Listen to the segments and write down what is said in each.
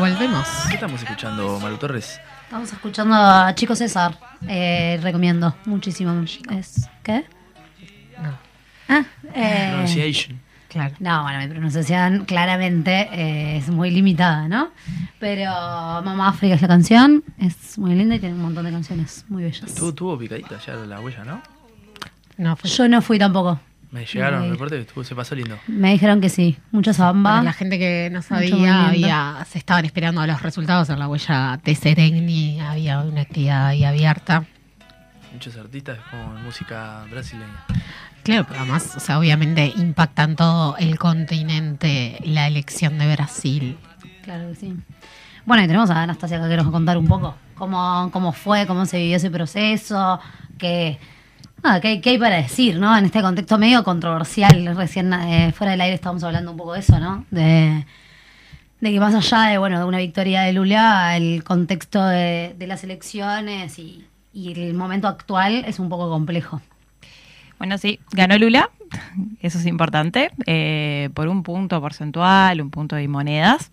volvemos. ¿Qué estamos escuchando, Maru Torres? Estamos escuchando a Chico César. Eh, recomiendo muchísimo. Es, ¿Qué? No. Ah, eh, Pronunciation. Claro. no, bueno, mi pronunciación claramente eh, es muy limitada, ¿no? Pero Mamá África es la canción, es muy linda y tiene un montón de canciones muy bellas. Tuvo, tuvo picadita ya la huella, ¿no? No, fue Yo no fui tampoco. Me llegaron Ok. reportes que estuvo, se pasó lindo. Me dijeron que sí, mucha samba. Para la gente que no sabía, había, se estaban esperando los resultados en la huella de Serengni, había una actividad ahí abierta. Muchos artistas con música brasileña. Claro, pero además, o sea, obviamente impactan todo el continente la elección de Brasil. Claro que sí. Bueno, y tenemos a Anastasia que nos va a contar un poco cómo, cómo fue, cómo se vivió ese proceso, qué, nada, qué, hay para decir, ¿no? En este contexto medio controversial. Recién eh, fuera del aire estábamos hablando un poco de eso, ¿no? De, que más allá de, bueno, de una victoria de Lula, el contexto de, las elecciones y, y el momento actual es un poco complejo. Bueno, sí, ganó Lula, eso es importante, eh, por un punto porcentual, un punto de monedas.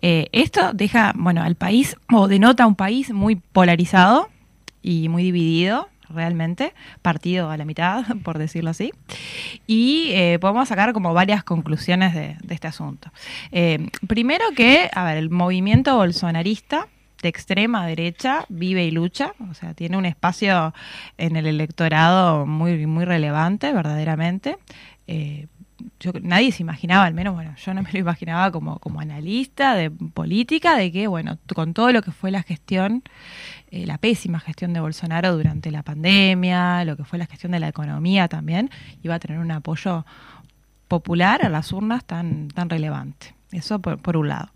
Eh, esto deja, bueno, al país, o denota un país muy polarizado y muy dividido, realmente, partido a la mitad, por decirlo así. Y eh, podemos sacar como varias conclusiones de, este asunto. Eh, primero que, a ver, el movimiento bolsonarista de extrema derecha vive y lucha, o sea, tiene un espacio en el electorado muy, muy relevante, verdaderamente. Eh, yo, nadie se imaginaba, al menos, bueno, yo no me lo imaginaba como, como analista de política, de que, bueno, con todo lo que fue la gestión, eh, la pésima gestión de Bolsonaro durante la pandemia, lo que fue la gestión de la economía también, iba a tener un apoyo popular a las urnas tan, tan relevante. Eso por, un lado.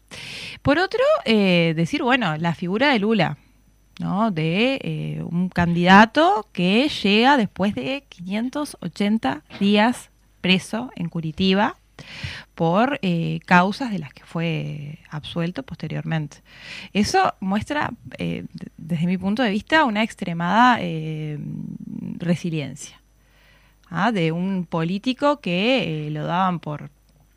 Por otro, eh, decir, bueno, la figura de Lula, ¿no? De eh, un candidato que llega después de 580 días preso en Curitiba por eh, causas de las que fue absuelto posteriormente. Eso muestra, eh, desde mi punto de vista, una extremada eh, resiliencia ¿ah? de un político que lo daban por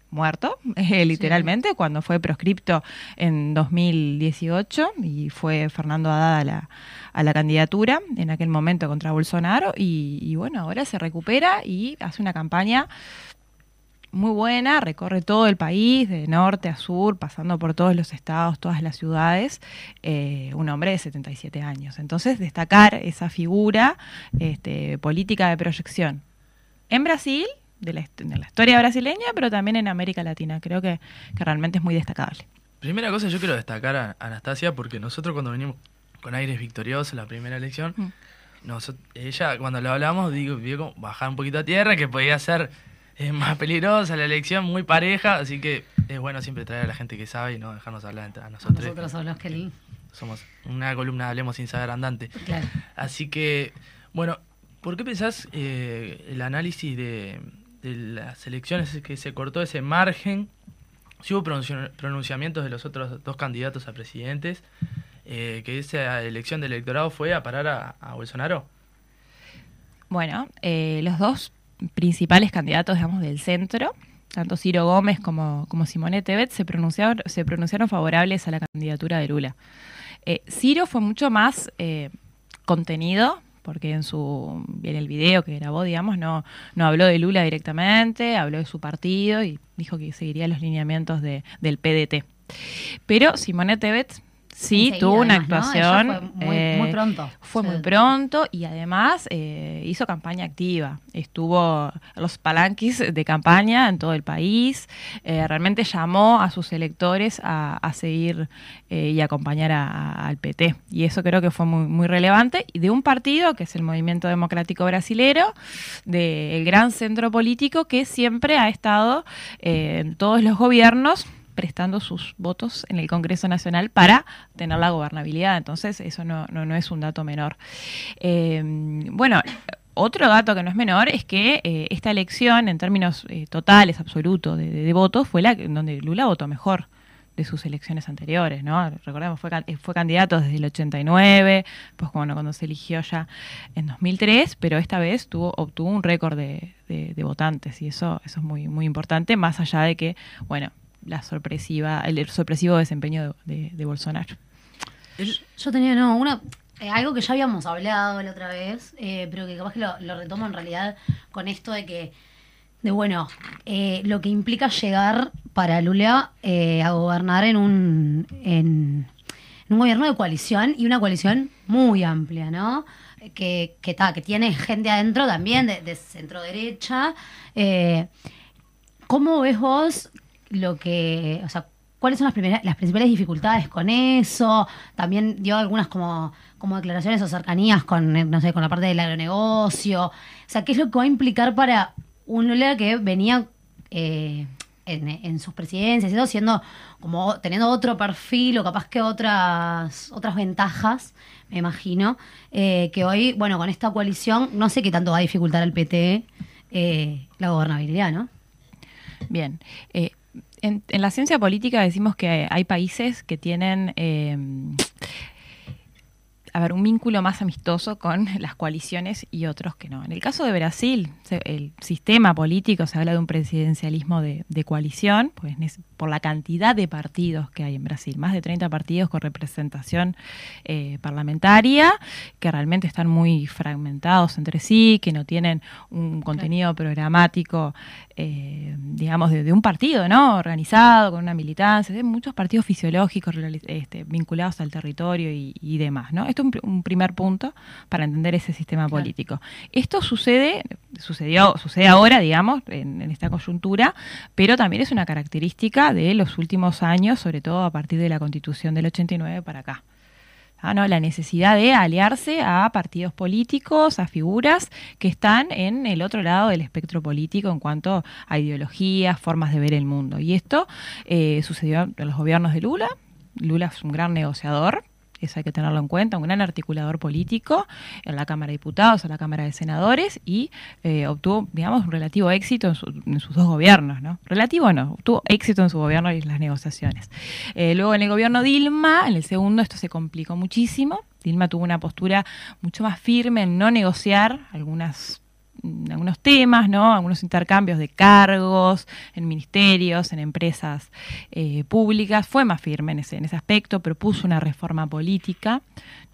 muerto, literalmente, cuando fue proscripto en 2018 y fue Fernando Haddad a la, a la candidatura en aquel momento contra Bolsonaro y, y bueno, ahora se recupera y hace una campaña muy buena, recorre todo el país, de norte a sur, pasando por todos los estados, todas las ciudades, eh, un hombre de 77 años. Entonces, destacar esa figura este, política de proyección en Brasil, de la, de la historia brasileña, pero también en América Latina. Creo que, que realmente es muy destacable. Primera cosa, yo quiero destacar a Anastasia porque nosotros cuando venimos con aires victoriosos la primera elección, Mm. noso- ella cuando lo hablamos digo, vio bajar un poquito a tierra, que podía ser eh, más peligrosa la elección, muy pareja, así que es bueno siempre traer a la gente que sabe y no dejarnos hablar entre a nosotros. Nosotros somos los que... Somos una columna de Hablemos sin saber andante. Claro. Así que, bueno, ¿por qué pensás eh, el análisis de, de las elecciones que se cortó ese margen? Si hubo pronunci- pronunciamientos de los otros dos candidatos a presidentes, eh, que esa elección del electorado fue a parar a, a Bolsonaro. Bueno, eh, los dos principales candidatos, digamos, del centro, tanto Ciro Gómez como, como Simone Tebet, se pronunciaron, se pronunciaron favorables a la candidatura de Lula. Eh, Ciro fue mucho más eh, contenido, porque en su en el video que grabó, digamos, no, no habló de Lula directamente, habló de su partido y dijo que seguiría los lineamientos de, del PDT. Pero Simone Tebet sí tuvo una además, ¿no? Ella actuación. fue muy- muy pronto. Fue Sí. muy pronto y además eh, hizo campaña activa. Estuvo en los palanquis de campaña en todo el país. eh, realmente llamó a sus electores a, a seguir eh, y acompañar a- a- al PT. Y eso creo que fue muy, muy relevante. Y de un partido que es el Movimiento Democrático Brasilero, del gran centro político que siempre ha estado eh, en todos los gobiernos prestando sus votos en el Congreso Nacional para tener la gobernabilidad. Entonces, eso no, no, no es un dato menor. Eh, bueno, otro dato que no es menor es que eh, esta elección, en términos eh, totales, absolutos de, de- votos, fue la donde Lula votó mejor de sus elecciones anteriores, ¿no? Recordemos, fue, fue candidato desde el 89, pues bueno, cuando se eligió ya en 2003, pero esta vez tuvo, obtuvo un récord de- de votantes y eso, eso es muy, muy importante, más allá de que, bueno, la sorpresiva, el sorpresivo desempeño de, Bolsonaro. Yo tenía, no, una, eh, algo que ya habíamos hablado la otra vez, eh, pero que capaz que lo, retomo en realidad con esto de que, de bueno, eh, lo que implica llegar para Lula a gobernar en un, en, un gobierno de coalición y una coalición muy amplia, ¿no? Que, que, que tiene gente adentro también de, de centro derecha. ¿Cómo ves vos lo que, o sea, cuáles son las, primeras, las principales dificultades con eso? También dio algunas como, como declaraciones o cercanías con, no sé, con la parte del agronegocio. O sea, ¿qué es lo que va a implicar para un Lula que venía eh, en, sus presidencias todo, siendo como teniendo otro perfil o capaz que otras, otras ventajas, me imagino, eh, que hoy, bueno, con esta coalición, no sé qué tanto va a dificultar al PT eh, la gobernabilidad, ¿no? Bien. Eh, en, la ciencia política decimos que hay países que tienen eh, a ver, un vínculo más amistoso con las coaliciones y otros que no. En el caso de Brasil, el sistema político se habla de un presidencialismo de, coalición, pues por la cantidad de partidos que hay en Brasil, más de 30 partidos con representación eh, parlamentaria, que realmente están muy fragmentados entre sí, que no tienen un contenido programático, eh, digamos, de, un partido, ¿no? Organizado, con una militancia, hay muchos partidos fisiológicos este, vinculados al territorio y, demás, ¿no? Esto un, primer punto para entender ese sistema político. Esto sucede, sucedió, sucede ahora, digamos, en, esta coyuntura, pero también es una característica de los últimos años, sobre todo a partir de la constitución del 89 para acá. Ah, ¿no? La necesidad de aliarse a partidos políticos, a figuras que están en el otro lado del espectro político en cuanto a ideologías, formas de ver el mundo. Y esto eh, sucedió en los gobiernos de Lula. Lula es un gran negociador, eso hay que tenerlo en cuenta, un gran articulador político en la Cámara de Diputados, en la Cámara de Senadores y eh, obtuvo, digamos, un relativo éxito en, sus dos gobiernos, ¿no? Relativo no, obtuvo éxito en su gobierno y en las negociaciones. Eh, luego en el gobierno Dilma, en el segundo esto se complicó muchísimo. Dilma tuvo una postura mucho más firme en no negociar algunas algunos temas, ¿no? Algunos intercambios de cargos en ministerios, en empresas eh, públicas. Fue más firme en ese, aspecto, propuso una reforma política,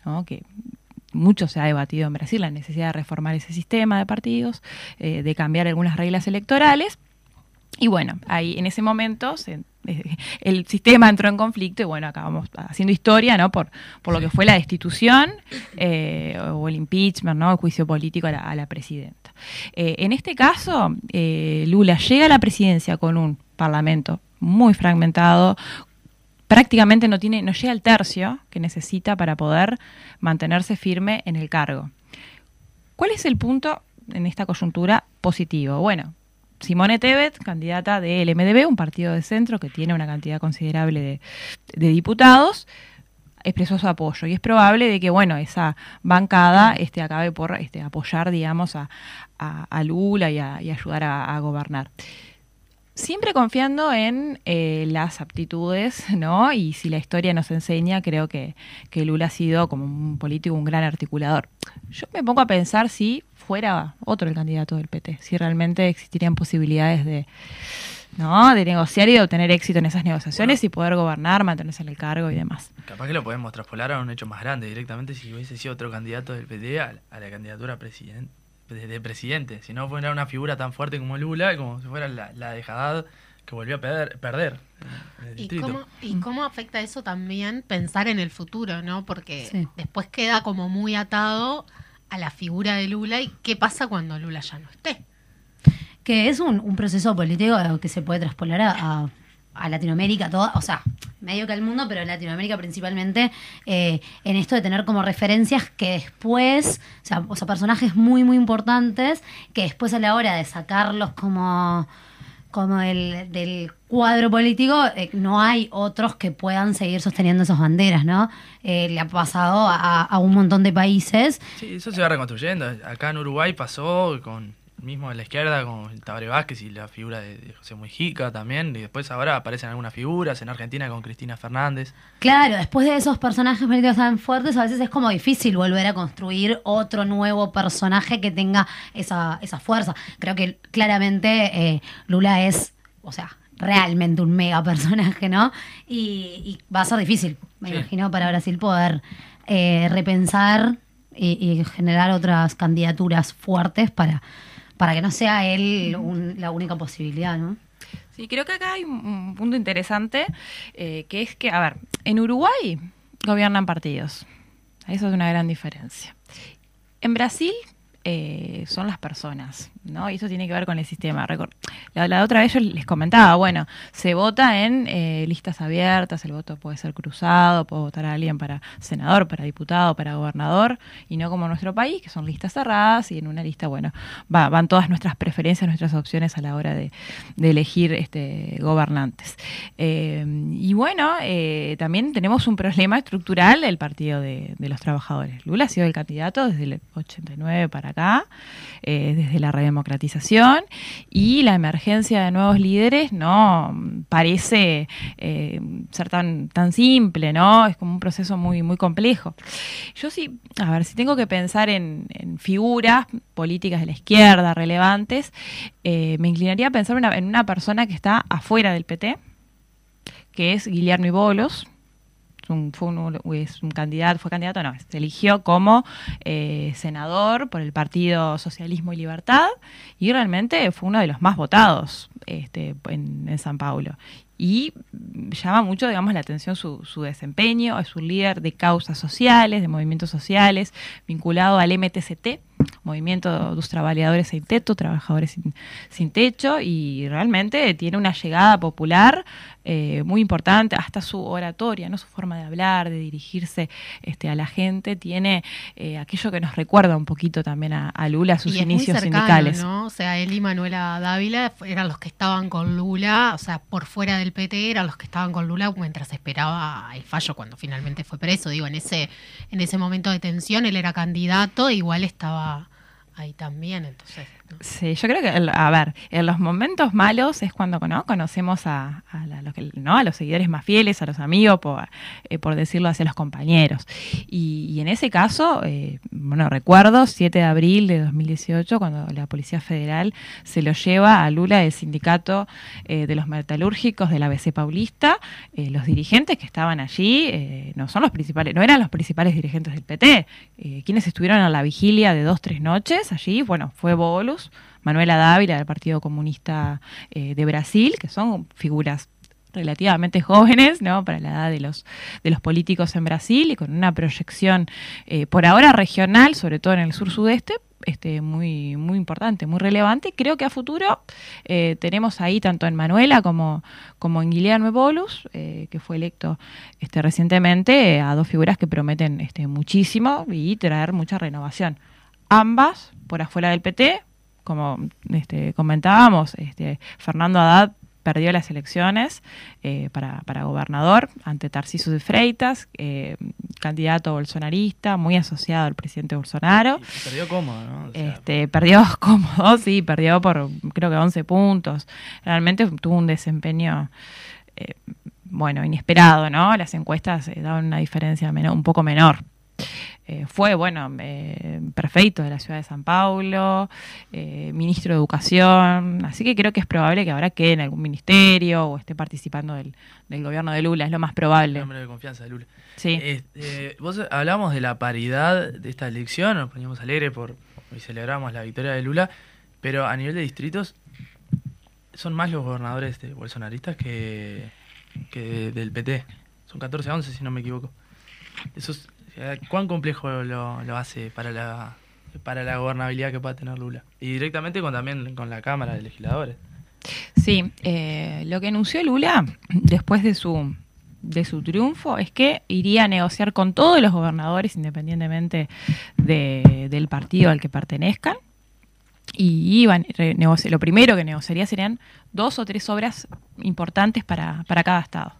¿no? Que mucho se ha debatido en Brasil, la necesidad de reformar ese sistema de partidos, eh, de cambiar algunas reglas electorales. Y bueno, ahí en ese momento se, el sistema entró en conflicto y bueno, acabamos haciendo historia, ¿no? Por, por lo que fue la destitución eh, o el impeachment, ¿no? El juicio político a la, presidenta. Eh, en este caso, eh, Lula llega a la presidencia con un parlamento muy fragmentado, prácticamente no tiene, no llega al tercio que necesita para poder mantenerse firme en el cargo. ¿Cuál es el punto en esta coyuntura positivo? Bueno, Simone Tebet, candidata del MDB, un partido de centro que tiene una cantidad considerable de, diputados, expresó su apoyo. Y es probable de que bueno esa bancada este acabe por este, apoyar digamos a, Lula y, ayudar a, gobernar siempre confiando en eh, las aptitudes no y si la historia nos enseña creo que, que Lula ha sido como un político un gran articulador yo me pongo a pensar si fuera otro el candidato del PT, si realmente existirían posibilidades de, ¿no? de negociar y de obtener éxito en esas negociaciones y poder gobernar, mantenerse en el cargo y demás. Capaz que lo podemos traspolar a un hecho más grande directamente si hubiese sido otro candidato del PT a, la candidatura presidente, de, presidente. Si no fuera una figura tan fuerte como Lula, como si fuera la, la dejadad que volvió a perder. perder ¿Y, cómo, ¿Y cómo afecta eso también pensar en el futuro, no? Porque después queda como muy atado a la figura de Lula y qué pasa cuando Lula ya no esté. Que es un, proceso político que se puede traspolar a, Latinoamérica, toda, o sea, medio que al mundo, pero en Latinoamérica principalmente, eh, en esto de tener como referencias que después, o sea, o sea, personajes muy, muy importantes, que después a la hora de sacarlos como como el, del cuadro político, eh, no hay otros que puedan seguir sosteniendo esas banderas, ¿no? Eh, le ha pasado a, un montón de países. Sí, eso se va reconstruyendo. Acá en Uruguay pasó con mismo en la izquierda con el Tabre Vázquez y la figura de, José Mujica también, y después ahora aparecen algunas figuras en Argentina con Cristina Fernández. Claro, después de esos personajes políticos tan fuertes, a veces es como difícil volver a construir otro nuevo personaje que tenga esa, esa fuerza. Creo que claramente eh, Lula es, o sea, realmente un mega personaje, ¿no? Y, va a ser difícil, me imagino, para Brasil poder eh, repensar y, generar otras candidaturas fuertes para, para que no sea él la única posibilidad, ¿no? Sí, creo que acá hay un punto interesante, eh, que es que, a ver, en Uruguay gobiernan partidos. Eso es una gran diferencia. En Brasil eh, son las personas, ¿no? Y eso tiene que ver con el sistema. La, otra vez yo les comentaba, bueno, se vota en eh, listas abiertas, el voto puede ser cruzado, puede votar a alguien para senador, para diputado, para gobernador, y no como nuestro país, que son listas cerradas y en una lista, bueno, van todas nuestras preferencias, nuestras opciones a la hora de, elegir este, gobernantes. Eh, y bueno, también tenemos un problema estructural del Partido de, de los Trabajadores. Lula ha sido el candidato desde el 89 para acá, eh, desde la redemocratización, y la emergencia de nuevos líderes no parece eh, ser tan, tan simple, ¿no? Es como un proceso muy, muy complejo. Yo sí, a ver, si tengo que pensar en, figuras políticas de la izquierda relevantes, eh, me inclinaría a pensar en una persona que está afuera del PT, que es Guillermo Bolos, un, fue es un candidato, fue candidato, no, se eligió como eh, senador por el Partido Socialismo y Libertad y realmente fue uno de los más votados este, en, en San Paulo. Y llama mucho, digamos, la atención su, su, desempeño, es un líder de causas sociales, de movimientos sociales, vinculado al MTCT, Movimiento de los Trabajadores Sin Techo, Trabajadores sin, Techo, y realmente tiene una llegada popular eh, muy importante, hasta su oratoria, no su forma de hablar, de dirigirse este, a la gente, tiene eh, aquello que nos recuerda un poquito también a, Lula, sus inicios sindicales. ¿no? O sea, él y Manuela Dávila eran los que estaban con Lula, o sea, por fuera del PT eran los que estaban con Lula mientras esperaba el fallo cuando finalmente fue preso. Digo, en ese, en ese momento de tensión él era candidato, igual estaba ahí también, entonces. Sí, yo creo que, a ver, en los momentos malos es cuando ¿no? conocemos a, los ¿no? a los seguidores más fieles, a los amigos, por, eh, por decirlo hacia los compañeros. Y, en ese caso, eh, bueno, recuerdo 7 de abril de 2018, cuando la Policía Federal se lo lleva a Lula del sindicato eh, de los metalúrgicos de la ABC Paulista. los dirigentes que estaban allí no son los principales, no eran los principales dirigentes del PT. quienes estuvieron a la vigilia de dos, tres noches allí, bueno, fue Bolus Manuela Dávila del Partido Comunista eh, de Brasil, que son figuras relativamente jóvenes, ¿no? Para la edad de los, de los políticos en Brasil y con una proyección eh, por ahora regional, sobre todo en el sur-sudeste, este, muy, muy importante, muy relevante. Creo que a futuro eh, tenemos ahí tanto en Manuela como, como en Guillermo Bolus, que fue electo este, recientemente, a dos figuras que prometen este, muchísimo y traer mucha renovación. Ambas por afuera del PT, como este, comentábamos, este, Fernando Haddad perdió las elecciones eh, para, para, gobernador ante Tarciso de Freitas, eh, candidato bolsonarista, muy asociado al presidente Bolsonaro. perdió cómodo, ¿no? este, perdió cómodo, sí, perdió por creo que 11 puntos. Realmente tuvo un desempeño, eh, bueno, inesperado, ¿no? Las encuestas daban una diferencia un poco menor. Eh, fue, bueno, eh, prefecto de la ciudad de San Paulo, eh, ministro de Educación, así que creo que es probable que ahora quede en algún ministerio o esté participando del, gobierno de Lula, es lo más probable. hombre de confianza de Lula. Sí. vos hablamos de la paridad de esta elección, nos poníamos alegres por y celebramos la victoria de Lula, pero a nivel de distritos son más los gobernadores de bolsonaristas que, que del PT. Son 14 a 11, si no me equivoco. Eso es, eh, ¿Cuán complejo lo, hace para la, para la gobernabilidad que pueda tener Lula? Y directamente con, también con la Cámara de Legisladores. Sí, eh, lo que anunció Lula después de su, de su triunfo es que iría a negociar con todos los gobernadores, independientemente del partido al que pertenezcan. Y iban, lo primero que negociaría serían dos o tres obras importantes para, para cada estado.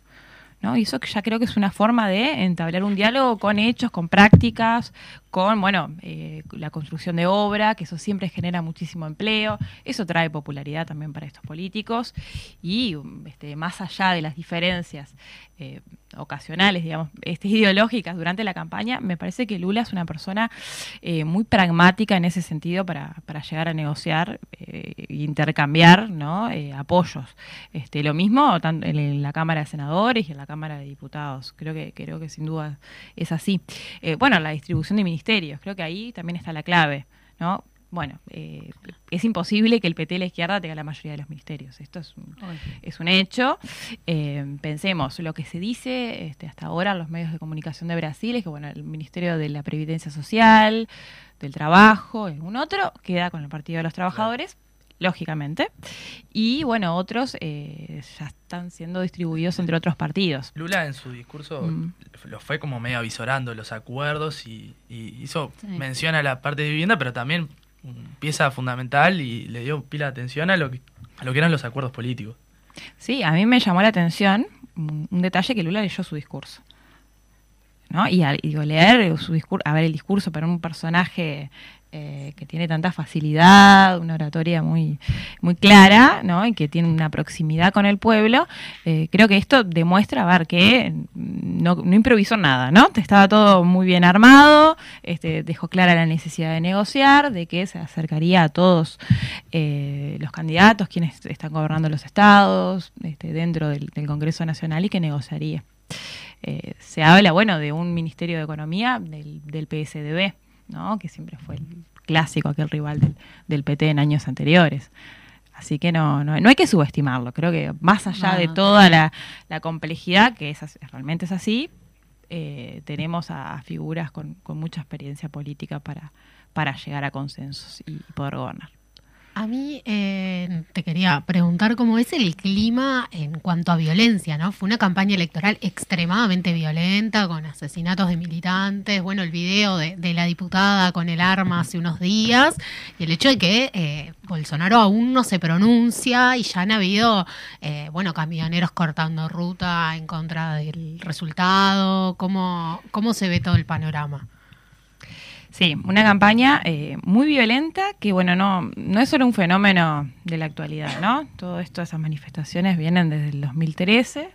¿No? Y eso ya creo que es una forma de entablar un diálogo con hechos, con prácticas, con, bueno, eh, la construcción de obra, que eso siempre genera muchísimo empleo, eso trae popularidad también para estos políticos, y este, más allá de las diferencias eh, ocasionales, digamos, este, ideológicas durante la campaña, me parece que Lula es una persona eh, muy pragmática en ese sentido para, para llegar a negociar e intercambiar ¿no? apoyos. Este, lo mismo tanto en la Cámara de Senadores y en la Cámara de Diputados. Creo que, creo que sin duda es así. bueno, la distribución de ministerios, creo que ahí también está la clave, ¿no? bueno, eh, es imposible que el PT y la izquierda tenga la mayoría de los ministerios. Esto es un, es un hecho. Eh, pensemos, lo que se dice este, hasta ahora en los medios de comunicación de Brasil es que bueno, el Ministerio de la Previdencia Social, del Trabajo, un otro, queda con el Partido de los Trabajadores, lógicamente. Y bueno, otros eh, ya están siendo distribuidos entre otros partidos. Lula en su discurso mm. lo fue como medio avisorando los acuerdos y, hizo, menciona la parte de vivienda, pero también pieza fundamental y le dio pila de atención a lo que, a lo que eran los acuerdos políticos. Sí, a mí me llamó la atención un, detalle que Lula leyó su discurso. ¿no? Y, y digo, leer su discurso, a ver el discurso para un personaje eh, que tiene tanta facilidad, una oratoria muy, muy clara, ¿no? Y que tiene una proximidad con el pueblo, eh, creo que esto demuestra, ver, que no, improvisó nada, ¿no? Estaba todo muy bien armado, este, dejó clara la necesidad de negociar, de que se acercaría a todos eh, los candidatos, quienes están gobernando los estados, este, dentro del, Congreso Nacional y que negociaría. se habla, bueno, de un Ministerio de Economía del, del PSDB, ¿no? que siempre fue el clásico, aquel rival del, del PT en años anteriores. Así que no, no, no, hay que subestimarlo. Creo que más allá de toda la, complejidad, que es, realmente es así, eh, tenemos a, figuras con, con, mucha experiencia política para, para llegar a consensos y poder gobernar. A mí eh, te quería preguntar cómo es el clima en cuanto a violencia, ¿no? Fue una campaña electoral extremadamente violenta, con asesinatos de militantes, bueno, el video de, la diputada con el arma hace unos días, y el hecho de que eh, Bolsonaro aún no se pronuncia y ya han habido, eh, bueno, camioneros cortando ruta en contra del resultado, ¿cómo, cómo se ve todo el panorama? Sí, una campaña eh, muy violenta que, bueno, no, no es solo un fenómeno de la actualidad, ¿no? Todo esto, esas manifestaciones vienen desde el 2013 eh,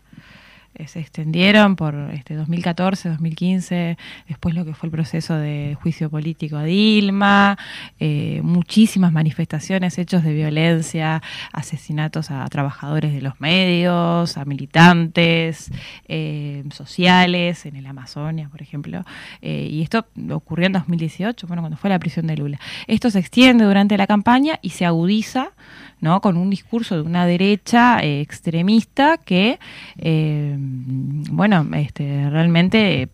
se extendieron por este 2014, 2015, después lo que fue el proceso de juicio político a Dilma, eh, muchísimas manifestaciones, hechos de violencia, asesinatos a trabajadores de los medios, a militantes eh, sociales en el Amazonia, por ejemplo. y esto ocurrió en 2018, bueno, cuando fue la prisión de Lula. Esto se extiende durante la campaña y se agudiza ¿no? con un discurso de una derecha eh, extremista que, eh, bueno, este, realmente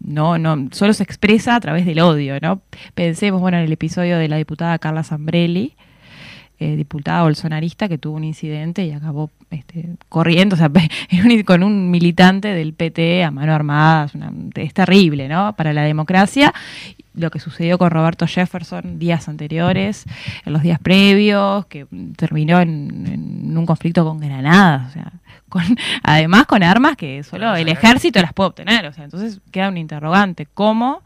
no, no, solo se expresa a través del odio, ¿no? Pensemos, bueno, en el episodio de la diputada Carla Zambrelli, eh, diputada bolsonarista que tuvo un incidente y acabó este, corriendo, con un militante del PT a mano armada, es terrible, ¿no? Para la democracia lo que sucedió con Roberto Jefferson días anteriores, en los días previos, que terminó en, un conflicto con granadas, o sea, con, además con armas que solo el ejército las puede obtener, o sea, entonces queda un interrogante, ¿cómo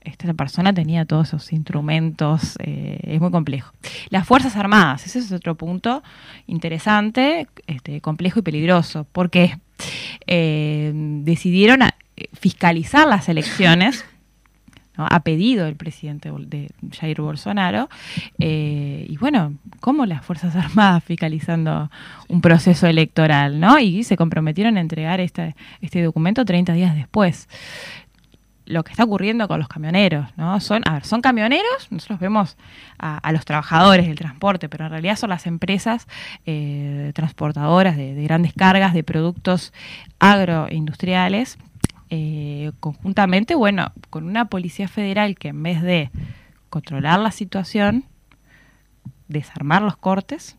esta persona tenía todos esos instrumentos? Eh, es muy complejo. Las Fuerzas Armadas, ese es otro punto interesante, este, complejo y peligroso, porque eh, decidieron eh, fiscalizar las elecciones ha pedido el presidente de Jair Bolsonaro. Eh, y bueno, ¿cómo las Fuerzas Armadas fiscalizando un proceso electoral? ¿no? Y se comprometieron a entregar este, este documento 30 días después lo que está ocurriendo con los camioneros, ¿no? Son, a ver, son camioneros, nosotros vemos a, los trabajadores del transporte, pero en realidad son las empresas eh, transportadoras de, de, grandes cargas de productos agroindustriales eh, conjuntamente, bueno, con una policía federal que en vez de controlar la situación, desarmar los cortes,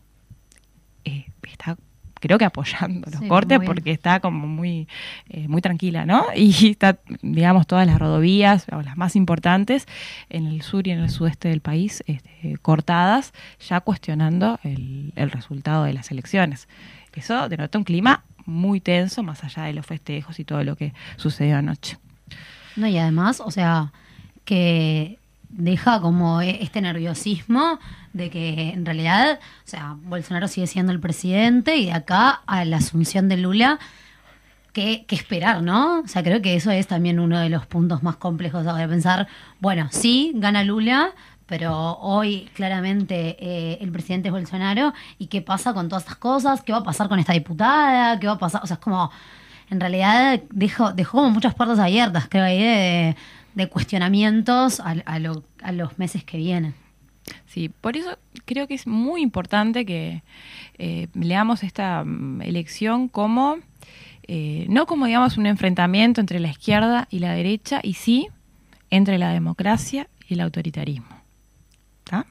eh, está creo que apoyando los cortes porque está como muy eh, muy tranquila, ¿no? Y está, digamos, todas las rodovías, o las más importantes, en el sur y en el sudeste del país, este, cortadas, ya cuestionando el, el resultado de las elecciones. Eso denota un clima muy tenso, más allá de los festejos y todo lo que sucedió anoche. No, y además, o sea, que deja como e- este nerviosismo de que en realidad, o sea, Bolsonaro sigue siendo el presidente y de acá a la asunción de Lula, ¿qué, qué esperar, no? O sea, creo que eso es también uno de los puntos más complejos de pensar, bueno, sí, gana Lula, pero hoy claramente eh, el presidente es Bolsonaro y qué pasa con todas estas cosas, qué va a pasar con esta diputada, qué va a pasar, o sea, es como, en realidad dejó, dejó muchas puertas abiertas, creo, ahí de, de cuestionamientos a, a lo- a los meses que vienen. Sí, por eso creo que es muy importante que eh, leamos esta mm, elección como, eh, no como digamos un enfrentamiento entre la izquierda y la derecha, y sí entre la democracia y el autoritarismo.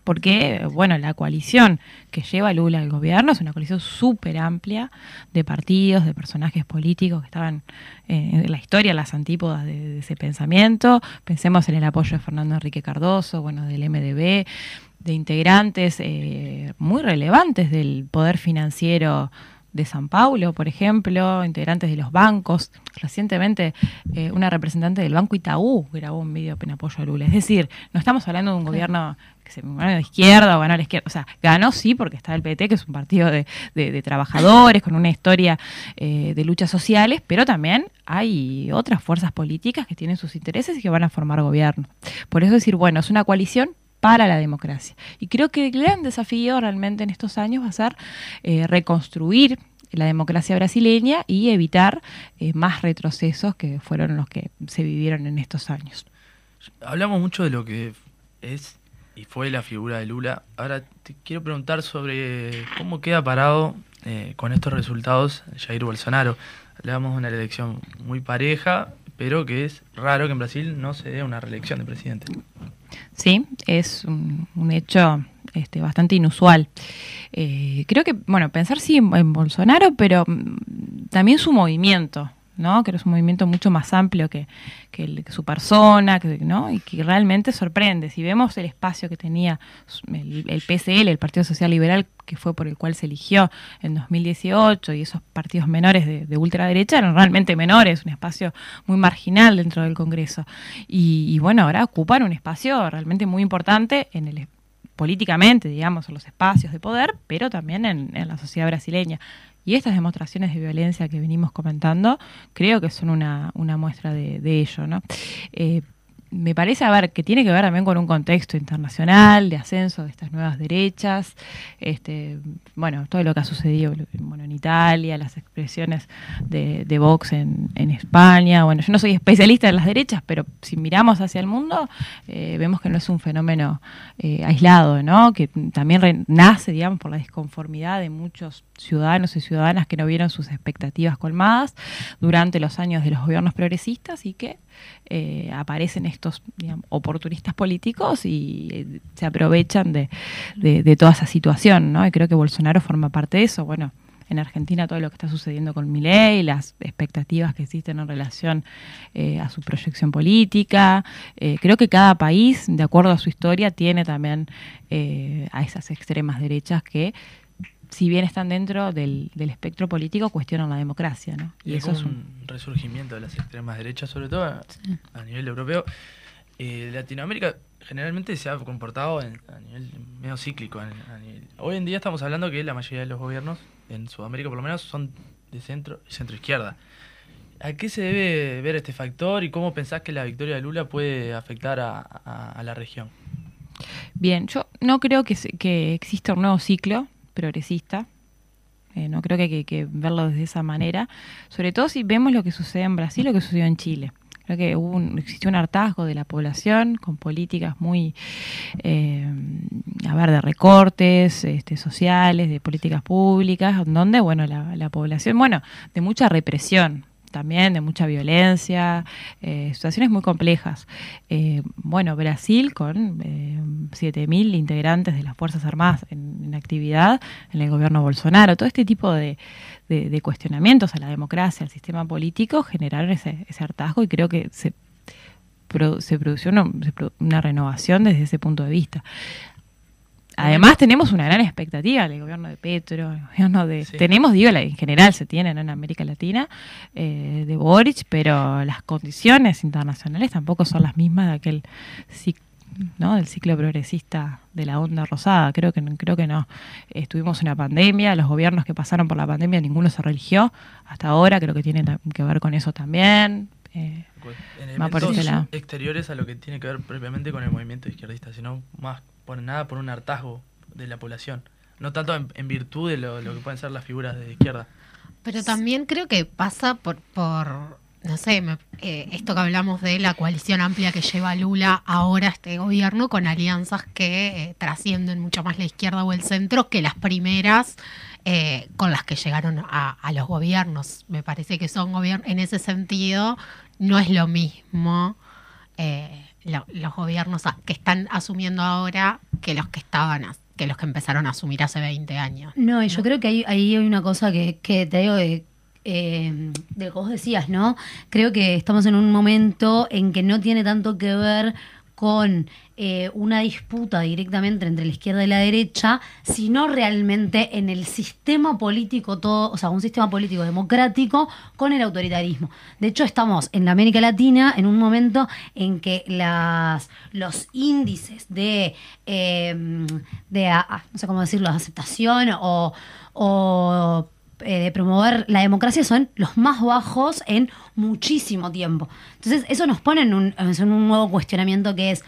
Porque, bueno, la coalición que lleva Lula al gobierno es una coalición súper amplia de partidos, de personajes políticos que estaban eh, en la historia, las antípodas de, de ese pensamiento. Pensemos en el apoyo de Fernando Enrique Cardoso, bueno, del MDB, de integrantes eh, muy relevantes del poder financiero de San Paulo, por ejemplo, integrantes de los bancos. Recientemente, eh, una representante del Banco Itaú grabó un video en apoyo a Lula. Es decir, no estamos hablando de un gobierno que se ganó de izquierda o ganó a la izquierda. O sea, ganó sí porque está el PT, que es un partido de, de- de trabajadores con una historia eh, de luchas sociales, pero también hay otras fuerzas políticas que tienen sus intereses y que van a formar gobierno. Por eso decir, bueno, es una coalición para la democracia. Y creo que el gran desafío realmente en estos años va a ser eh, reconstruir la democracia brasileña y evitar eh, más retrocesos que fueron los que se vivieron en estos años. Hablamos mucho de lo que es y fue la figura de Lula. Ahora te quiero preguntar sobre cómo queda parado eh, con estos resultados Jair Bolsonaro. Hablábamos de una elección muy pareja, pero que es raro que en Brasil no se dé una reelección de presidente. Sí, es un, hecho este, bastante inusual. Eh, creo que, bueno, pensar sí en, en Bolsonaro, pero mm, también su movimiento, ¿no? Que es un movimiento mucho más amplio que, que su persona, que, ¿no? Y que realmente sorprende. Si vemos el espacio que tenía el, el PSL, el Partido Social Liberal, que fue por el cual se eligió en 2018, y esos partidos menores de, de ultraderecha eran realmente menores, un espacio muy marginal dentro del Congreso. Y, bueno, ahora ocupan un espacio realmente muy importante en el políticamente, digamos, en los espacios de poder, pero también en la sociedad brasileña. Y estas demostraciones de violencia que venimos comentando, creo que son una, una muestra de, ello, ¿no? Eh, me parece, a ver, que tiene que ver también con un contexto internacional de ascenso de estas nuevas derechas, este, bueno, todo lo que ha sucedido bueno, en Italia, las expresiones de, de Vox en, España, bueno, yo no soy especialista en las derechas, pero si miramos hacia el mundo, eh, vemos que no es un fenómeno eh, aislado, ¿no? Que también nace, digamos, por la disconformidad de muchos ciudadanos y ciudadanas que no vieron sus expectativas colmadas durante los años de los gobiernos progresistas y que eh, aparecen estos oportunistas políticos y eh, se aprovechan de, de- toda esa situación, ¿no? Y creo que Bolsonaro forma parte de eso. Bueno, en Argentina todo lo que está sucediendo con Milei, las expectativas que existen en relación eh, a su proyección política. Eh, creo que cada país, de acuerdo a su historia, tiene también a esas extremas derechas que, si bien están dentro del, del espectro político, cuestionan la democracia, ¿no? Y, eso es un resurgimiento de las extremas derechas, sobre todo a, a nivel europeo. Eh, Latinoamérica generalmente se ha comportado en- a nivel medio cíclico. en- a nivel- hoy en día estamos hablando que la mayoría de los gobiernos, en Sudamérica por lo menos, son de centro y centro izquierda. ¿A qué se debe ver este factor y cómo pensás que la victoria de Lula puede afectar a, a- a la región? Bien, yo no creo que, que exista un nuevo ciclo progresista. Eh, no creo que hay que, verlo desde esa manera. Sobre todo si vemos lo que sucede en Brasil, lo que sucedió en Chile. Creo que hubo un, existió un hartazgo de la población con políticas muy, eh, a ver, de recortes este, sociales, de políticas públicas, donde, bueno, la, la población, bueno, de mucha represión también, de mucha violencia, eh, situaciones muy complejas. Eh, bueno, Brasil con eh, 7.000 integrantes de las Fuerzas Armadas en, actividad en el gobierno Bolsonaro, todo este tipo de, cuestionamientos a la democracia, al sistema político, generaron ese, ese hartazgo y creo que se, pro- se produjo una renovación desde ese punto de vista. Además tenemos una gran expectativa del gobierno de Petro, el gobierno de... Sí. Tenemos, digo, la- en general se tiene ¿no? en América Latina, eh, de Boric, pero las condiciones internacionales tampoco son las mismas de aquel ciclo. ¿no? del ciclo progresista de la onda rosada creo que no- creo que no estuvimos en una pandemia los gobiernos que pasaron por la pandemia ninguno se religió hasta ahora creo que tiene que ver con eso también eh, En elementos exteriores a lo que tiene que ver propiamente con el movimiento izquierdista, sino más por nada por un hartazgo de la población. No tanto en, virtud de lo, que pueden ser las figuras de izquierda. Pero también creo que pasa por, por no sé, me- eh, esto que hablamos de la coalición amplia que lleva Lula ahora este gobierno con alianzas que eh, trascienden mucho más la izquierda o el centro que las primeras eh, con las que llegaron a, a los gobiernos. Me parece que son gobiernos, en ese sentido, no es lo mismo lo- los gobiernos que están asumiendo ahora que los que estaban, que los que empezaron a asumir hace 20 años. No, y yo creo que ahí, ahí hay una cosa que, que te digo de, eh, de lo que vos decías, ¿no? Creo que estamos en un momento en que no tiene tanto que ver con eh, una disputa directamente entre la izquierda y la derecha, sino realmente en el sistema político todo, o sea, un sistema político democrático con el autoritarismo. De hecho, estamos en América Latina en un momento en que las, los índices de, eh, de a- a- no sé cómo decirlo, aceptación o, o eh, de promover la democracia son los más bajos en muchísimo tiempo. Entonces, eso nos pone en un, en un nuevo cuestionamiento que es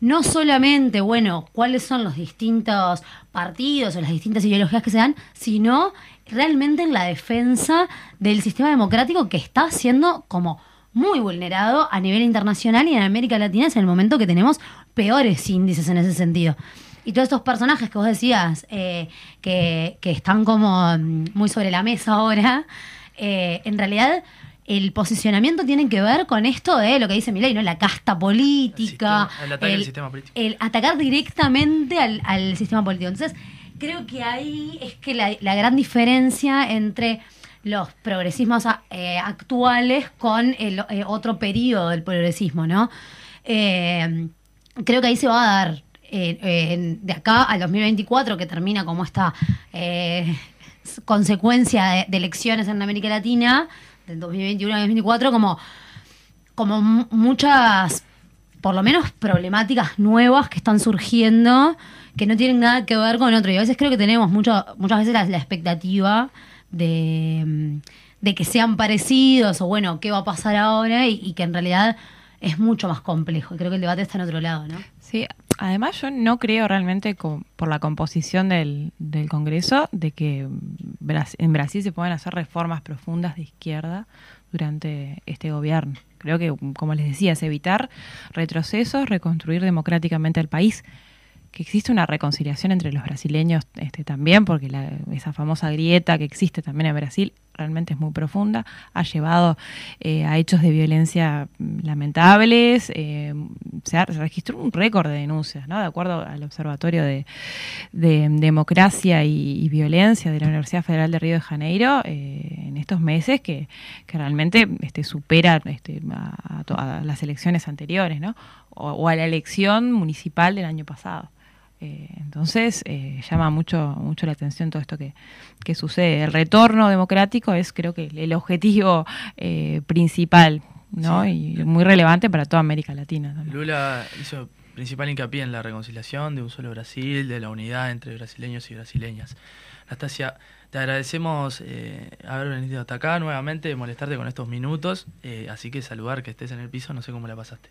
no solamente, bueno, cuáles son los distintos partidos o las distintas ideologías que se dan, sino realmente en la defensa del sistema democrático que está siendo como muy vulnerado a nivel internacional y en América Latina es el momento que tenemos peores índices en ese sentido. Y todos estos personajes que vos decías, eh, que, que están como mm, muy sobre la mesa ahora, eh, en realidad el posicionamiento tiene que ver con esto de lo que dice Milei, ¿no? La casta política. El sistema- el ataque al sistema político. el atacar directamente al, al sistema político. Entonces, creo que ahí es que la, la gran diferencia entre los progresismos a- eh, actuales con el otro periodo del progresismo, ¿no? Eh, creo que ahí se va a dar de acá al 2024, que termina como esta eh, consecuencia de, elecciones en América Latina, del 2021 al 2024, como, como mu- muchas, por lo menos problemáticas nuevas que están surgiendo, que no tienen nada que ver con otro. Y a veces creo que tenemos mucho, muchas veces la, expectativa de, de que sean parecidos o bueno, qué va a pasar ahora y, y que en realidad es mucho más complejo. Creo que el debate está en otro lado, ¿no? Sí, además yo no creo realmente por la composición del, del Congreso de que en Brasil se puedan hacer reformas profundas de izquierda durante este gobierno. Creo que, como les decía, es evitar retrocesos, reconstruir democráticamente el país que existe una reconciliación entre los brasileños este, también, porque la- esa famosa grieta que existe también en Brasil realmente es muy profunda, ha llevado eh, a hechos de violencia lamentables, eh, se, ha- registró un récord de denuncias, ¿no? de acuerdo al Observatorio de, de Democracia y, Violencia de la Universidad Federal de Río de Janeiro, eh, en estos meses que, realmente este, supera este, a, las elecciones anteriores, ¿no? o a la elección municipal del año pasado. Eh, entonces eh, llama mucho mucho la atención todo esto que, que sucede. El retorno democrático es creo que el objetivo eh, principal ¿no? y muy relevante para toda América Latina. también. Lula hizo principal hincapié en la reconciliación de un solo Brasil, de la unidad entre brasileños y brasileñas. Anastasia, te agradecemos eh, haber venido hasta acá nuevamente, molestarte con estos minutos, eh, así que saludar que estés en el piso, no sé cómo la pasaste.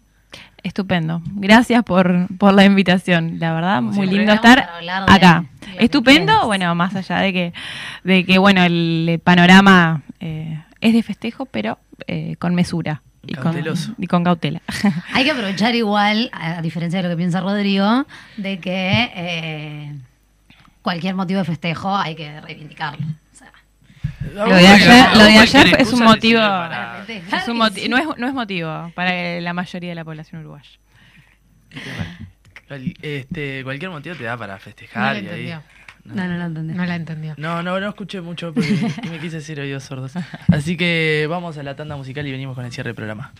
Estupendo. Gracias por, por la invitación. La verdad, Como muy lindo estar acá. Estupendo. Bueno, más allá de que, de que bueno, el panorama eh, es de festejo, pero eh, con mesura. Y con, y con cautela. Hay que aprovechar igual, a diferencia de lo que piensa Rodrigo, de que eh, cualquier motivo de festejo hay que reivindicarlo. Lo de ayer, lo de ayer Cualquier es un motivo. sirve para- es un moti- no, es, no es motivo para la mayoría de la población uruguaya. Este, cualquier motivo te da para No festejar. la y ahí- entendió. no, no lo entendí. No la entendió. No, no, no escuché mucho porque me quise decir oídos sordos. Así que vamos a la tanda musical y venimos con el cierre del programa.